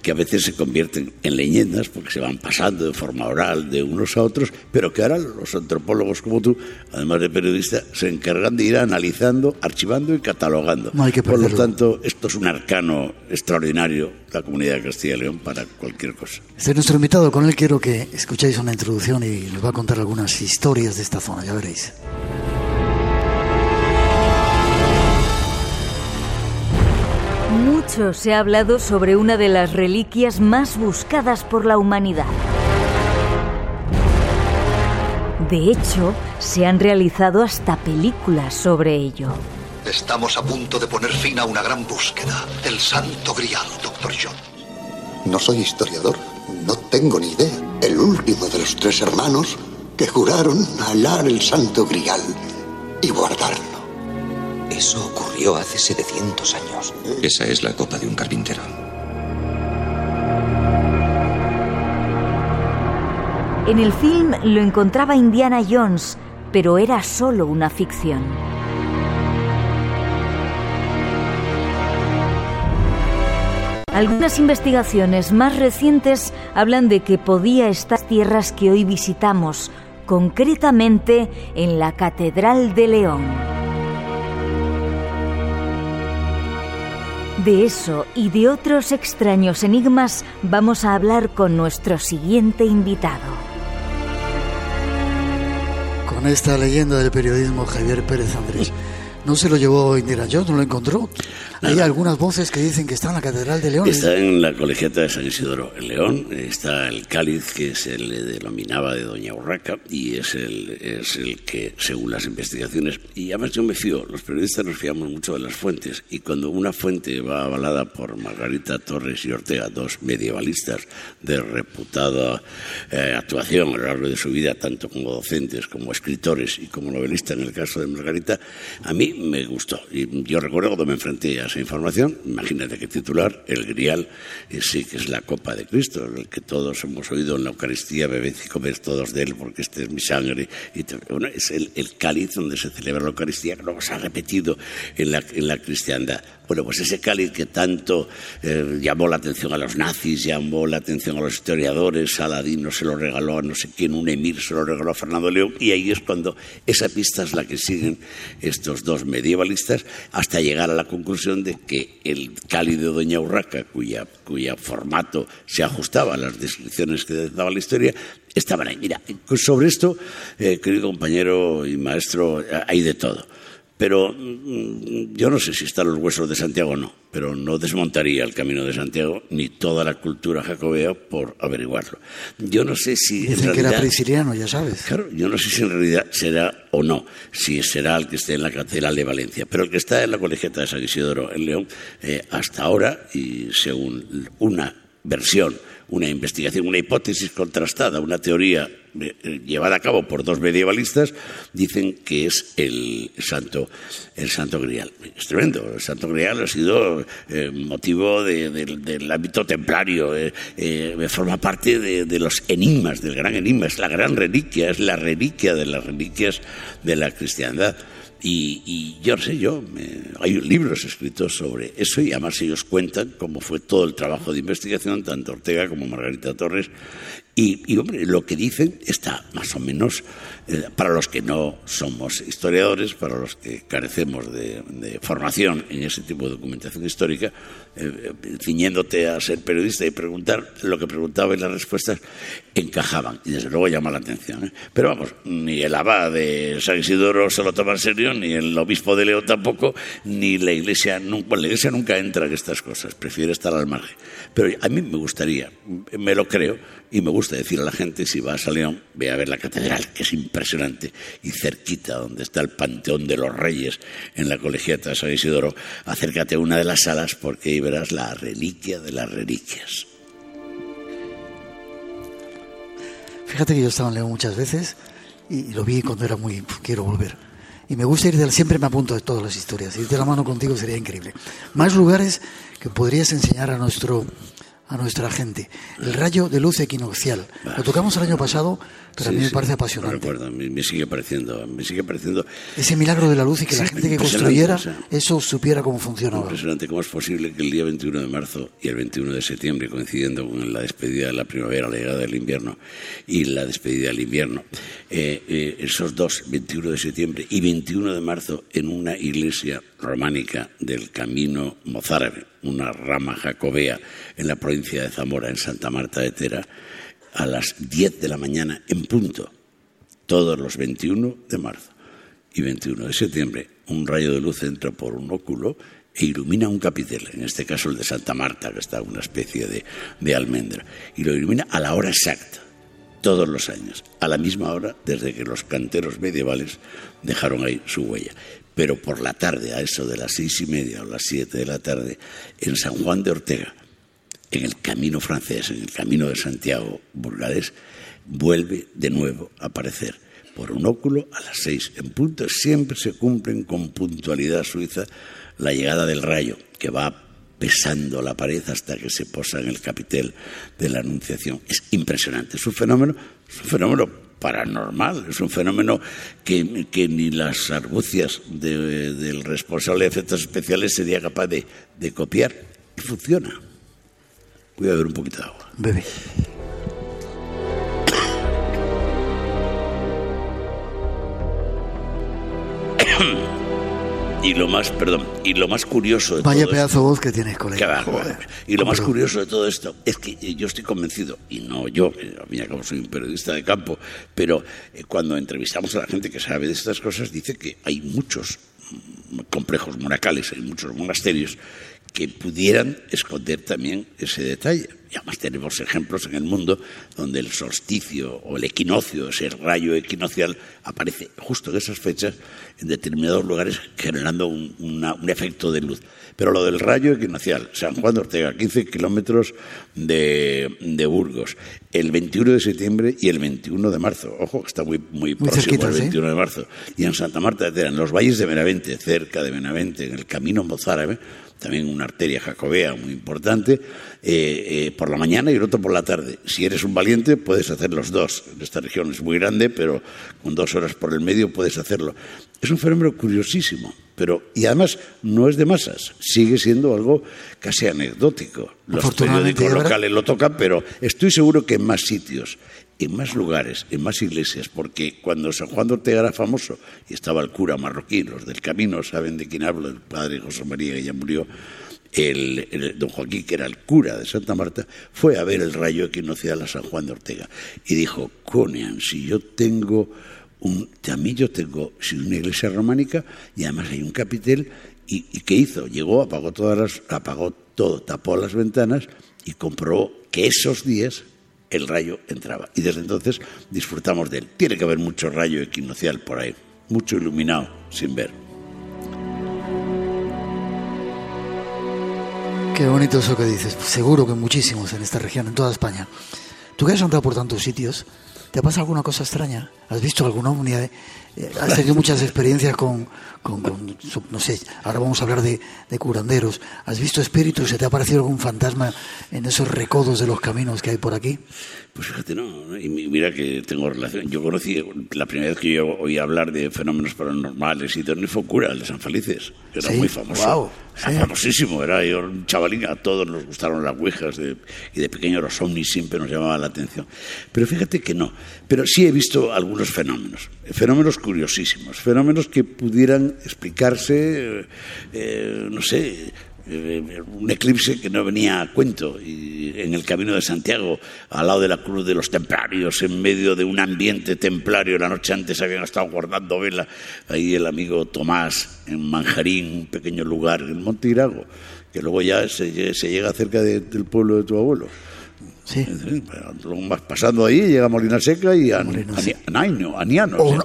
que a veces se convierten en leyendas porque se van pasando de forma oral de unos a otros, pero que ahora los antropólogos como tú, además de periodistas, se encargan de ir analizando, archivando y catalogando. Por lo tanto, esto es un arcano extraordinario, la comunidad de Castilla y León, para cualquier cosa. Este es nuestro invitado, con él quiero que escuchéis una introducción y nos va a contar algunas historias de esta zona, ya veréis. Mucho se ha hablado sobre una de las reliquias más buscadas por la humanidad. De hecho, se han realizado hasta películas sobre ello. Estamos a punto de poner fin a una gran búsqueda, el Santo Grial, Doctor John. No soy historiador, no tengo ni idea. El último de los tres hermanos que juraron hallar el Santo Grial y guardarlo. Eso ocurrió hace 700 años. Esa es la copa de un carpintero. En el film lo encontraba Indiana Jones, pero era solo una ficción. Algunas investigaciones más recientes hablan de que podía estar en tierras que hoy visitamos, concretamente en la Catedral de León. De eso y de otros extraños enigmas vamos a hablar con nuestro siguiente invitado esta leyenda del periodismo Javier Pérez Andrés. No se lo llevó Indira Jones, no lo encontró. Hay algunas voces que dicen que está en la Catedral de León. Está en la colegiata de San Isidoro, en León. Está el cáliz que se le denominaba de Doña Urraca y es el, es el que, según las investigaciones, y además yo me fío, los periodistas nos fiamos mucho de las fuentes y cuando una fuente va avalada por Margarita Torres y Ortega, dos medievalistas de reputada eh, actuación a lo largo de su vida, tanto como docentes, como escritores y como novelistas en el caso de Margarita, a mí me gustó. Y yo recuerdo cuando me enfrenté a esa información, imagínate qué titular, el grial, sí que es la copa de Cristo, el que todos hemos oído en la Eucaristía, bebed y comer todos de él, porque este es mi sangre. Y bueno, es el, cáliz donde se celebra la Eucaristía, que luego se ha repetido en la cristiandad. Bueno, pues ese cáliz que tanto eh, llamó la atención a los nazis, llamó la atención a los historiadores, Saladino se lo regaló a no sé quién, un emir se lo regaló a Fernando León, y ahí es cuando esa pista es la que siguen estos dos medievalistas hasta llegar a la conclusión de que el cáliz de Doña Urraca, cuya, cuya formato se ajustaba a las descripciones que daba la historia, estaban ahí. Mira, sobre esto, eh, querido compañero y maestro, hay de todo. Pero mm, yo no sé si están los huesos de Santiago o no, pero no desmontaría el camino de Santiago ni toda la cultura jacobea por averiguarlo. Yo no sé si. Dicen que era prisciliano, ya sabes. Claro, yo no sé si en realidad será o no, si será el que esté en la Catedral de Valencia, pero el que está en la Colegiata de San Isidoro en León, eh, hasta ahora, y según una versión una investigación, una hipótesis contrastada, una teoría llevada a cabo por dos medievalistas, dicen que es el santo, el santo grial. Es tremendo. El santo grial ha sido eh, motivo del ámbito templario, eh, forma parte de, los enigmas, del gran enigma, es la gran reliquia, es la reliquia de las reliquias de la cristiandad. Y, yo sé, yo, hay libros escritos sobre eso y además ellos cuentan cómo fue todo el trabajo de investigación, tanto Ortega como Margarita Torres. Y, hombre, lo que dicen está más o menos, eh, para los que no somos historiadores, para los que carecemos de, formación en ese tipo de documentación histórica, eh, ciñéndote a ser periodista y preguntar lo que preguntaba y las respuestas encajaban. Y desde luego llama la atención. ¿eh? Pero vamos, ni el abad de San Isidoro se lo toma en serio, ni el obispo de León tampoco, ni la iglesia, nunca, la iglesia nunca entra en estas cosas, prefiere estar al margen. Pero a mí me gustaría, me lo creo, y me gusta decir a la gente, si vas a León, ve a ver la catedral, que es impresionante, y cerquita, donde está el Panteón de los Reyes, en la colegiata de San Isidoro, acércate a una de las salas porque ahí verás la reliquia de las reliquias. Fíjate que yo estaba en León muchas veces y lo vi cuando era muy... quiero volver. y me gusta ir de siempre me apunto de todas las historias. Ir de la mano contigo sería increíble. Más lugares que podrías enseñar a nuestro a nuestra gente. El rayo de luz equinoccial. Lo tocamos el año pasado, pero a mí me parece apasionante. recuerdo, me, sigue pareciendo, me sigue pareciendo Ese milagro de la luz y que la gente que construyera o sea, eso supiera cómo funcionaba. Impresionante cómo es posible que el día 21 de marzo y el 21 de septiembre, coincidiendo con la despedida de la primavera, la llegada del invierno y la despedida del invierno, eh, eh, esos dos, 21 de septiembre y 21 de marzo, en una iglesia románica del camino mozárabe, una rama jacobea en la provincia de Zamora, en Santa Marta de Tera, a las 10 de la mañana en punto, todos los 21 de marzo y 21 de septiembre, un rayo de luz entra por un óculo e ilumina un capitel, en este caso el de Santa Marta, que está una especie de, de almendra, y lo ilumina a la hora exacta, todos los años, a la misma hora desde que los canteros medievales dejaron ahí su huella. Pero por la tarde, a eso de las seis y media o las siete de la tarde, en San Juan de Ortega, en el camino francés, en el camino de Santiago burgalés, vuelve de nuevo a aparecer por un óculo a las seis en punto. Siempre se cumplen con puntualidad suiza la llegada del rayo, que va pesando la pared hasta que se posa en el capitel de la Anunciación. Es impresionante, es un fenómeno, es un fenómeno paranormal, es un fenómeno que, que ni las argucias de- del responsable de efectos especiales sería capaz de, de copiar. Y funciona. Voy a beber un poquito de agua. Bebe. Y lo más, perdón, y lo más curioso de Vaya todo pedazo de voz que tienes, colega. Joder. Y lo más curioso de todo esto es que eh, yo estoy convencido, y no yo, que a mí acabo soy un periodista de campo, pero eh, cuando entrevistamos a la gente que sabe de estas cosas, dice que hay muchos mm, complejos monacales, hay muchos monasterios que pudieran esconder también ese detalle. Y además tenemos ejemplos en el mundo donde el solsticio o el equinoccio, ese rayo equinocial, aparece justo en esas fechas en determinados lugares generando un, una- un efecto de luz. Pero lo del rayo equinocial, San Juan de Ortega, 15 kilómetros de, de Burgos, el 21 de septiembre y el 21 de marzo. Ojo, que está muy, muy, Muy próximo cerquita, el ¿sí? 21 de marzo. Y en Santa Marta de Tera, en los valles de Benavente, cerca de Benavente, en el camino mozárabe, también una arteria jacobea muy importante, eh, eh, por la mañana y el otro por la tarde. Si eres un valiente, puedes hacer los dos. En esta región es muy grande, pero con dos horas por el medio puedes hacerlo. Es un fenómeno curiosísimo, pero y además no es de masas, sigue siendo algo casi anecdótico. Los periódicos locales lo tocan, pero estoy seguro que en más sitios, en más lugares, en más iglesias, porque cuando San Juan de Ortega era famoso y estaba el cura marroquí, los del camino saben de quién hablo, el padre José María que ya murió, el, don Joaquín, que era el cura de Santa Marta, fue a ver el rayo equinoccial a San Juan de Ortega y dijo, Conean, si yo tengo un, también yo tengo sí, una iglesia románica y además hay un capitel y, y ¿qué hizo? Llegó, apagó todas las, apagó todo, tapó las ventanas y comprobó que esos días el rayo entraba. Y desde entonces disfrutamos de él. Tiene que haber mucho rayo equinocial por ahí, mucho iluminado sin ver. Qué bonito eso que dices. Seguro que muchísimos en esta región, en toda España. Tú que has andado por tantos sitios, ¿te pasa alguna cosa extraña? ¿Has visto algún ovni? Eh, ¿Has tenido muchas experiencias con, con- con no sé, ahora vamos a hablar de, de curanderos? ¿Has visto espíritus? ¿Se te ha aparecido algún fantasma en esos recodos de los caminos que hay por aquí? Pues fíjate, no, y mi- mira que tengo relación. Yo conocí, la primera vez que yo oí hablar de fenómenos paranormales y todo, fue cura, el de San Felices, que era Sí, muy famoso. sí. famosísimo, era yo, un chavalín, a todos nos gustaron las ouijas de- y de pequeño los ovnis siempre nos llamaban la atención. Pero fíjate que no, pero sí he visto algunos fenómenos, fenómenos curiosísimos, fenómenos que pudieran explicarse, eh, eh, no sé, eh, un eclipse que no venía a cuento y en el camino de Santiago al lado de la cruz de los templarios en medio de un ambiente templario la noche antes habían estado guardando vela ahí el amigo Tomás en Manjarín un pequeño lugar en Monteirago que luego ya se, lle- se llega cerca de- del pueblo de tu abuelo Sí. Vas pasando ahí, llega a Molina Seca y a, Aniano, On- sí.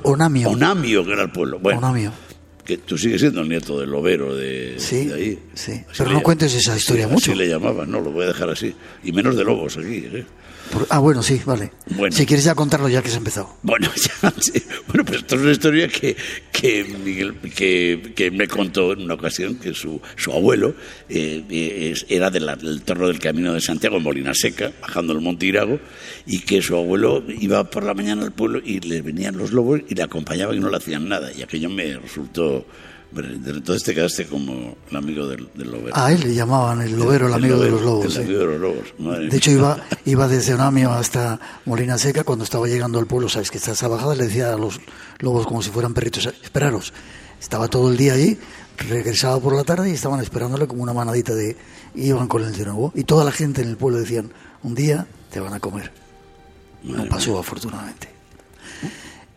Onamio. Onamio, que era el pueblo. Bueno, Onamio. Que tú sigues siendo el nieto del lobero de, Sí, de ahí. sí. Así Pero no cuentes esa historia así mucho. le llamaban, no, lo voy a dejar así. Y menos de lobos aquí. ¿eh? Ah, bueno, sí, vale. Bueno. Si quieres ya contarlo ya que se ha empezado. Bueno, [LAUGHS] ya, sí. bueno, pues esto es una historia que, que, Miguel, que, que me contó en una ocasión que su, su abuelo eh, eh, era de la- del torno del Camino de Santiago en Molina Seca, bajando el Monte Irago, y que su abuelo iba por la mañana al pueblo y le venían los lobos y le acompañaban y no le hacían nada. Y aquello me resultó... entonces te quedaste como el amigo del, del lobero. A él le llamaban el lobero, el amigo de los lobos. El sí. amigo de los lobos. madre De hecho, iba, iba desde Onamio hasta Molina Seca. Cuando estaba llegando al pueblo, sabes que está esa bajada, le decía a los lobos como si fueran perritos: esperaros. Estaba todo el día allí, regresaba por la tarde y estaban esperándole como una manadita de. Iban con él de nuevo. Y toda la gente en el pueblo decían: Un día te van a comer. No pasó, afortunadamente.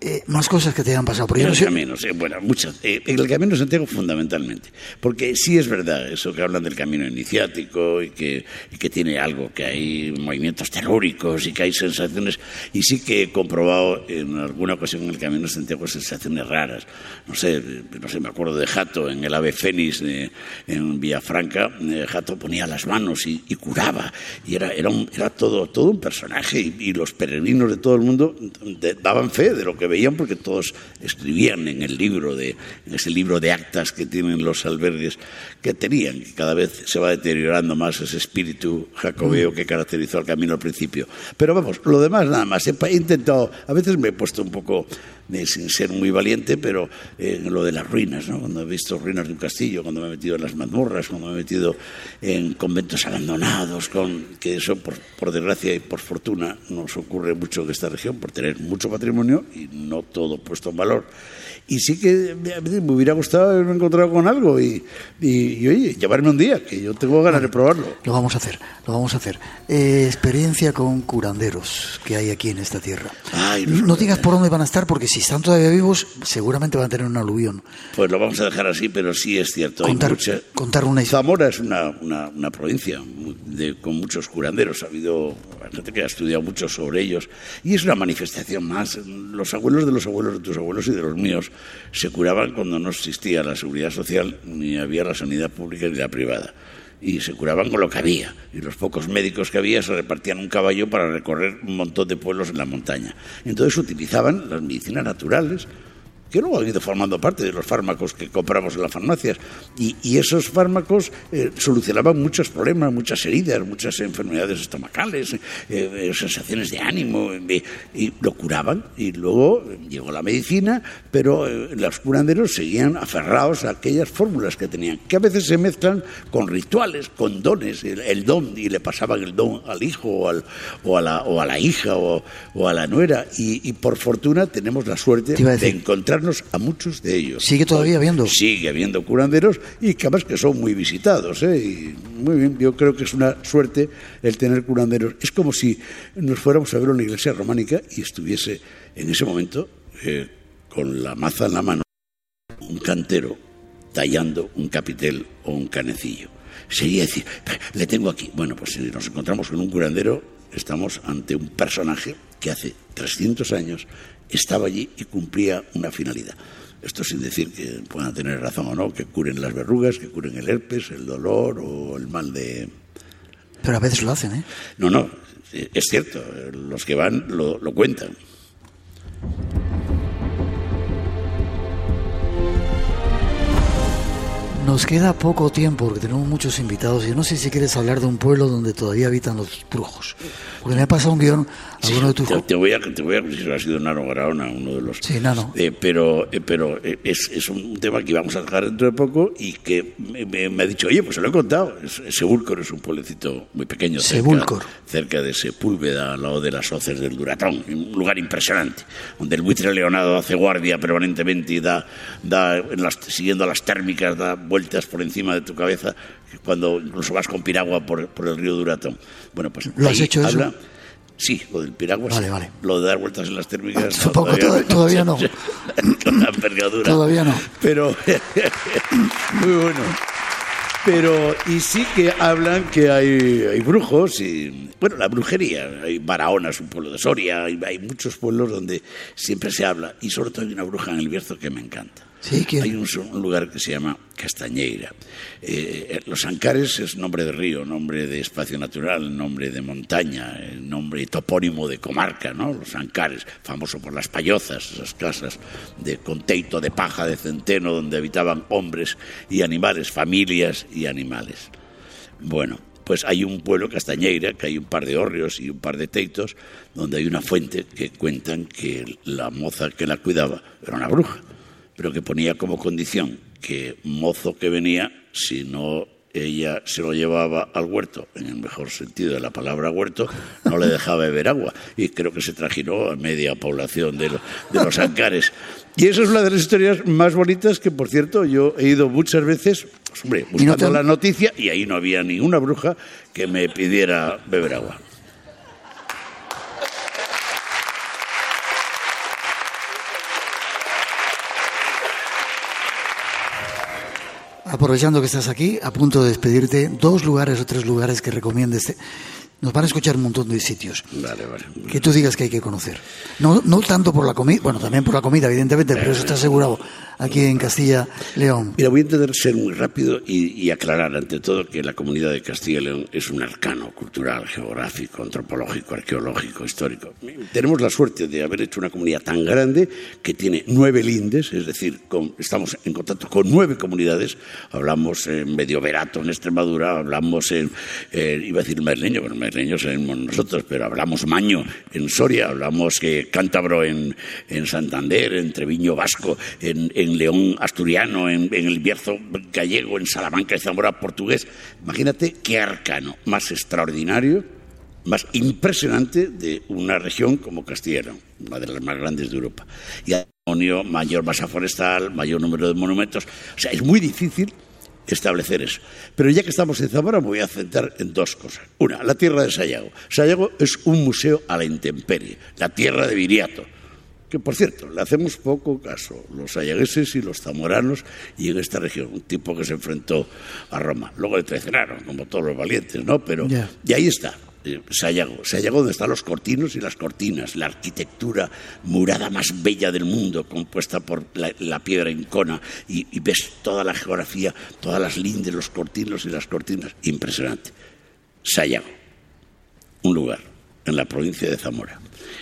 Eh, más cosas que te han pasado. Yo En no el sé- camino, sí, bueno, muchas. Eh, en el camino de Santiago fundamentalmente. Porque sí es verdad eso que hablan del camino iniciático y que, y que tiene algo, que hay movimientos telúricos y que hay sensaciones. Y sí que he comprobado en alguna ocasión en el camino de Santiago sensaciones raras. No sé, no sé, me acuerdo de Jato en el Ave Fénix de- en Villafranca. eh, Jato ponía las manos y, y curaba. Y era, era, un- era todo, todo un personaje. Y, y los peregrinos de todo el mundo de- daban fe de lo que veían porque todos escribían en el libro de en ese libro de actas que tienen los albergues que tenían que cada vez se va deteriorando más ese espíritu jacobeo que caracterizó al camino al principio. Pero vamos lo demás nada más. He intentado a veces me he puesto un poco de- sin ser muy valiente pero eh, en lo de las ruinas ¿no? cuando he visto ruinas de un castillo cuando me he metido en las mazmorras cuando me he metido en conventos abandonados con que eso por, por desgracia y por fortuna nos ocurre mucho en esta región por tener mucho patrimonio y no todo puesto en valor y sí que me, hubiera gustado haberme encontrado con algo y, y, y, oye llevarme un día que yo tengo ganas de probarlo Lo vamos a hacer, lo vamos a hacer. Eh, experiencia con curanderos que hay aquí en esta tierra. Ay, no digas por dónde van a estar, porque si están todavía vivos, seguramente van a tener un aluvión. Pues lo vamos a dejar así, pero sí es cierto. hay Contar- mucha- contar una Zamora es una, una, una provincia de- con muchos curanderos. Ha habido gente que ha estudiado mucho sobre ellos. Y es una manifestación más. Los abuelos de los abuelos de tus abuelos y de los míos se curaban cuando no existía la seguridad social, ni había la sanidad pública ni la privada. Y se curaban con lo que había. Y los pocos médicos que había se repartían un caballo para recorrer un montón de pueblos en la montaña. Entonces utilizaban las medicinas naturales, que luego han ido formando parte de los fármacos que compramos en las farmacias. Y, y esos fármacos eh, solucionaban muchos problemas, muchas heridas, muchas enfermedades estomacales, eh, eh, sensaciones de ánimo, eh, y lo curaban. Y luego llegó la medicina, pero los curanderos seguían aferrados a aquellas fórmulas que tenían, que a veces se mezclan con rituales, con dones, el, el don, y le pasaban el don al hijo o, al- o a, la, o a la hija o, o a la nuera. Y, y por fortuna tenemos la suerte de decir- encontrarnos a muchos de ellos. ¿Sigue todavía habiendo? Sigue habiendo curanderos y que además que son muy visitados. ¿eh? Y muy bien, yo creo que es una suerte el tener curanderos. Es como si nos fuéramos a ver una iglesia románica y estuviese en ese momento eh, con la maza en la mano un cantero tallando un capitel o un canecillo. Sería decir, le tengo aquí. Bueno, pues si nos encontramos con un curandero, estamos ante un personaje que hace 300 años estaba allí y cumplía una finalidad. Esto sin decir que puedan tener razón o no, que curen las verrugas, que curen el herpes, el dolor o el mal de, Pero a veces lo hacen, ¿eh? no, no, es cierto, los que van lo, lo cuentan. Nos queda poco tiempo porque tenemos muchos invitados y no sé si quieres hablar de un pueblo donde todavía habitan los brujos. Porque me ha pasado un guion a Sí, alguno de tus... te, te voy a, te voy a decir, ha sido Nano Garaona, uno de los... Sí, Nano. Eh, pero eh, pero eh, es, es un tema que vamos a dejar dentro de poco y que me, me- me ha dicho, oye, pues se lo he contado. Sebúlcor es un pueblecito muy pequeño. cerca- Sebúlcor. Cerca, de Sepúlveda, al lado de las hoces del Duratón. Un lugar impresionante, donde el buitre leonado hace guardia permanentemente y da, da en las- siguiendo las térmicas, da vueltas por encima de tu cabeza cuando incluso vas con piragua por, por el río Duratón. Bueno, pues ¿Lo has hecho eso? habla- Sí, lo del piragua. Vale, vale. Lo de dar vueltas en las térmicas. Ah, [LAUGHS] Tampoco, todavía no. [LAUGHS] La envergadura. Todavía no. Pero, [LAUGHS] muy bueno. Pero, y sí que hablan que hay, hay brujos y, bueno, la brujería. Hay Barahona, es un pueblo de Soria, hay, hay muchos pueblos donde siempre se habla. Y sobre todo hay una bruja en el Bierzo que me encanta. Hay un, lugar que se llama Castañeira. Eh, los Ancares es nombre de río, nombre de espacio natural, nombre de montaña, eh, nombre topónimo de comarca, ¿no? Los Ancares, famoso por las payozas, esas casas de con teito de paja de centeno donde habitaban hombres y animales, familias y animales. Bueno, pues hay un pueblo Castañeira, que hay un par de hórreos y un par de teitos, donde hay una fuente que cuentan que la moza que la cuidaba era una bruja, pero que ponía como condición que mozo que venía, si no ella se lo llevaba al huerto, en el mejor sentido de la palabra huerto, no le dejaba beber agua. Y creo que se trajinó a media población de, lo, de los Ancares. Y esa es una de las historias más bonitas que, por cierto, yo he ido muchas veces, pues, hombre, buscando la noticia, y ahí no había ninguna bruja que me pidiera beber agua. Aprovechando que estás aquí, a punto de despedirte, dos lugares o tres lugares que recomiendes. Nos van a escuchar un montón de sitios. Vale, vale. Que tú digas que hay que conocer. No, no tanto por la comida, bueno, también por la comida, evidentemente, pero eso está asegurado aquí en Castilla León. Mira, voy a intentar ser muy rápido y, y, aclarar ante todo que la comunidad de Castilla y León es un arcano cultural, geográfico, antropológico, arqueológico, histórico. Tenemos la suerte de haber hecho una comunidad tan grande que tiene nueve lindes, es decir, con, estamos en contacto con nueve comunidades. Hablamos en Medio Verato, en Extremadura, hablamos en, eh, iba a decir merleño, bueno, nosotros, pero hablamos maño en Soria, hablamos que cántabro en, en Santander, en Treviño Vasco, en, en León asturiano, en, en, el Bierzo gallego, en Salamanca, en Zamora portugués. Imagínate qué arcano más extraordinario, más impresionante de una región como Castilla una de las más grandes de Europa. Y mayor masa forestal, mayor número de monumentos. O sea, es muy difícil establecer eso. Pero ya que estamos en Zamora, me voy a centrar en dos cosas. Una, la tierra de Sayago. Sayago es un museo a la intemperie, la tierra de Viriato que por cierto, le hacemos poco caso, los sayagueses y los zamoranos y en esta región, un tipo que se enfrentó a Roma. Luego le traicionaron, como todos los valientes, ¿no? Pero, yeah. y ahí está, eh, Sayago, Sayago donde están los cortinos y las cortinas, la arquitectura murada más bella del mundo, compuesta por la, la piedra incona, y, y ves toda la geografía, todas las lindes, los cortinos y las cortinas, impresionante. Sayago, un lugar en la provincia de Zamora.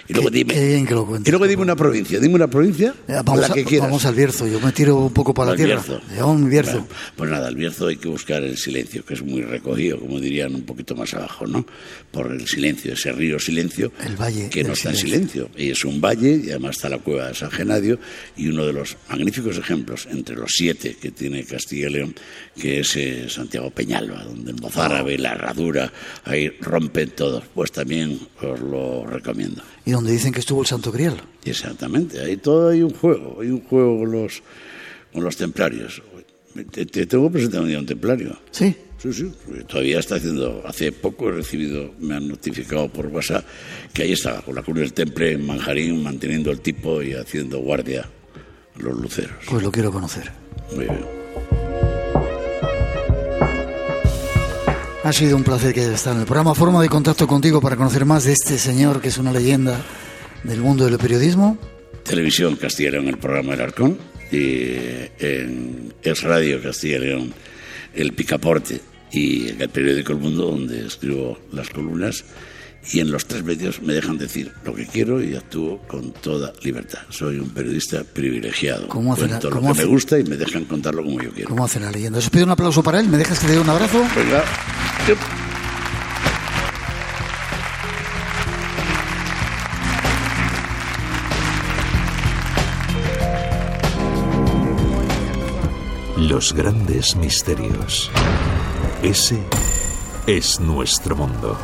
Y luego, dime, qué bien que lo cuentes, y luego dime una provincia, dime una provincia eh, vamos, la que quieras. Vamos al Bierzo, yo me tiro un poco para la tierra. Bierzo. León, Bierzo. Bueno, pues nada, el Bierzo hay que buscar el silencio, que es muy recogido, como dirían un poquito más abajo, ¿no? Por el silencio, ese río silencio, el valle que no está silencio. en silencio. Y es un valle, y además está la cueva de San Genadio, y uno de los magníficos ejemplos, entre los siete que tiene Castilla y León, que es eh, Santiago Peñalba, donde el mozárabe, la herradura, ahí rompen todos. Pues también os lo recomiendo. Y donde dicen que estuvo el Santo Grial. Exactamente, ahí todo hay un juego, hay un juego con los, con los templarios. Te, te tengo presentado un día un templario. Sí. Sí, sí, todavía está haciendo. Hace poco he recibido, me han notificado por WhatsApp que ahí está, con la cruz del temple en Manjarín, manteniendo el tipo y haciendo guardia a los luceros. Pues lo quiero conocer. Muy bien. Ha sido un placer que hayas estado en el programa. Forma de contacto contigo para conocer más de este señor que es una leyenda del mundo del periodismo. Televisión Castilla León, el programa El Arcón. Y en Es Radio Castilla León, El Picaporte. Y en el periódico El Mundo, donde escribo las columnas. Y en los tres medios me dejan decir lo que quiero y actúo con toda libertad. Soy un periodista privilegiado. ¿Cómo hace Cuento la- lo cómo que hace- me gusta y me dejan contarlo como yo quiero. ¿Cómo hace la leyenda? Os pido un aplauso para él. ¿Me dejas que le dé un abrazo? Venga. Los grandes misterios. Ese es nuestro mundo.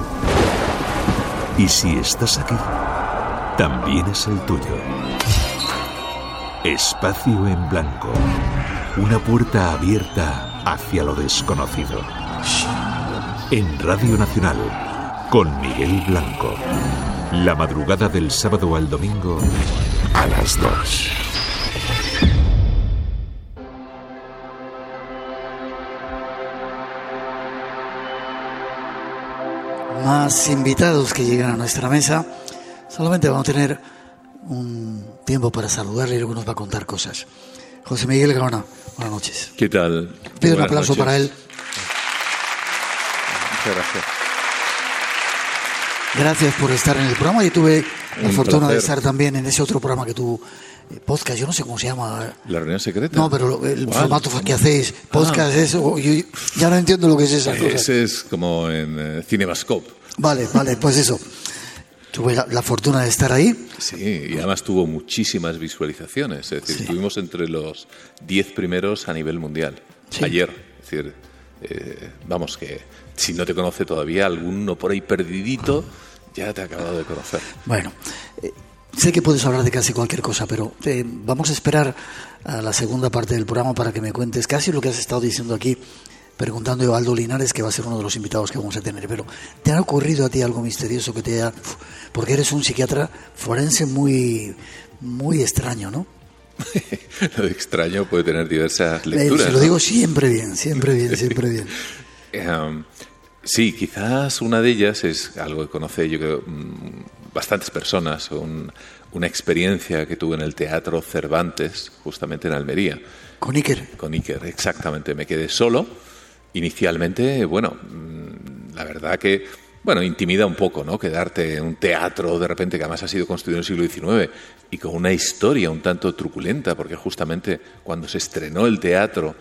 Y si estás aquí, también es el tuyo. Espacio en blanco. Una puerta abierta hacia lo desconocido. En Radio Nacional, con Miguel Blanco. La madrugada del sábado al domingo a las dos. Más invitados que llegan a nuestra mesa. Solamente vamos a tener un tiempo para saludarle y luego nos va a contar cosas. José Miguel Gaona. Buenas noches. ¿Qué tal? Pido un aplauso noches. para él. Muchas gracias. Gracias por estar en el programa. Yo tuve la Un fortuna de placer. estar también en ese otro programa que tú, podcast, yo no sé cómo se llama. ¿La reunión secreta? No, pero el ¿Cuál? formato que hacéis, podcast, Ah. eso, yo ya no entiendo lo que es esa cosa. Ese es como en eh, Cinemascope. Vale, vale, pues eso. Tuve la, la fortuna de estar ahí. Sí, y además tuvo muchísimas visualizaciones. Es decir, estuvimos entre los 10 primeros a nivel mundial. Sí. Ayer. Es decir, eh, vamos, que si no te conoce todavía, alguno por ahí perdidito ya te ha acabado de conocer. Bueno, eh, sé que puedes hablar de casi cualquier cosa, pero eh, vamos a esperar a la segunda parte del programa para que me cuentes casi lo que has estado diciendo aquí, preguntando a Aldo Linares, que va a ser uno de los invitados que vamos a tener. Pero, ¿te ha ocurrido a ti algo misterioso que te haya... Porque eres un psiquiatra forense muy, muy extraño, ¿no? [LAUGHS] Lo de extraño puede tener diversas Eh, lecturas. se lo ¿no? digo siempre bien, siempre bien, [LAUGHS] siempre bien. Eh, sí, quizás una de ellas es algo que conoce yo creo mm, bastantes personas, un- una experiencia que tuve en el Teatro Cervantes, justamente en Almería. Con Iker. Con Iker, exactamente. Me quedé solo. Inicialmente, bueno, mm, la verdad que, bueno, intimida un poco, ¿no? Quedarte en un teatro de repente que además ha sido construido en el siglo XIX y con una historia un tanto truculenta, porque justamente cuando se estrenó el teatro,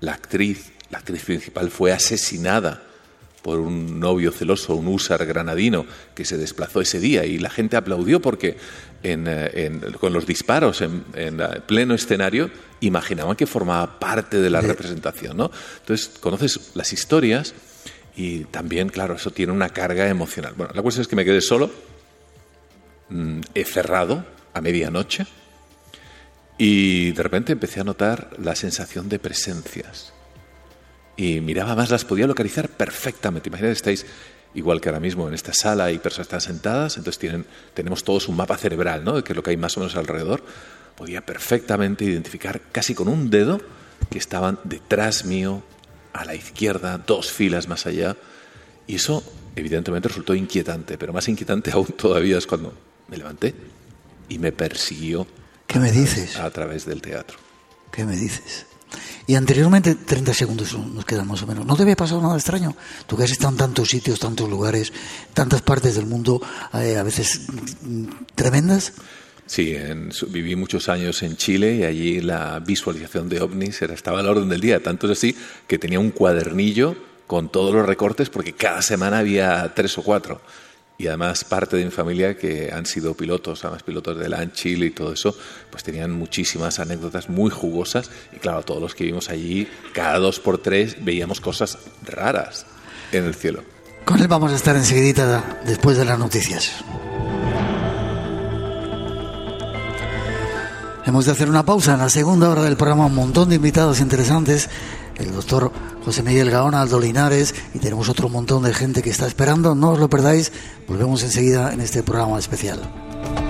la actriz, la actriz principal fue asesinada por un novio celoso, un húsar granadino, que se desplazó ese día y la gente aplaudió porque en, eh, en- con los disparos en, en, eh, pleno escenario imaginaban que formaba parte de la representación. ¿no? Entonces, conoces las historias y también, claro, eso tiene una carga emocional. Bueno, la cuestión es que me quedé solo, mm, he cerrado a medianoche y de repente empecé a notar la sensación de presencias y miraba más, las podía localizar perfectamente. Imaginad, estáis igual que ahora mismo en esta sala y personas están sentadas, entonces tienen, tenemos todos un mapa cerebral, ¿no? De qué es lo que hay más o menos alrededor. Podía perfectamente identificar casi con un dedo que estaban detrás mío, a la izquierda, dos filas más allá. Y eso, evidentemente, resultó inquietante, pero más inquietante [LAUGHS] aún todavía es cuando me levanté y me persiguió ¿Qué me dices? a través del teatro. ¿Qué me dices? Y anteriormente, 30 segundos nos quedan más o menos. ¿No te había pasado nada extraño? Tú que has estado en tantos sitios, tantos lugares, tantas partes del mundo, eh, a veces mm, tremendas. Sí, en viví muchos años en Chile y allí la visualización de ovnis era, estaba a la orden del día. Tanto es así que tenía un cuadernillo con todos los recortes porque cada semana había tres o cuatro. Y además parte de mi familia que han sido pilotos, además pilotos de LAN Chile y todo eso, pues tenían muchísimas anécdotas muy jugosas. Y claro, todos los que vivimos allí, cada dos por tres veíamos cosas raras en el cielo. Con él vamos a estar enseguidita después de las noticias. Hemos de hacer una pausa en la segunda hora del programa, un montón de invitados interesantes, el doctor José Miguel Gaona, Aldo Linares, y tenemos otro montón de gente que está esperando, no os lo perdáis, volvemos enseguida en este programa especial.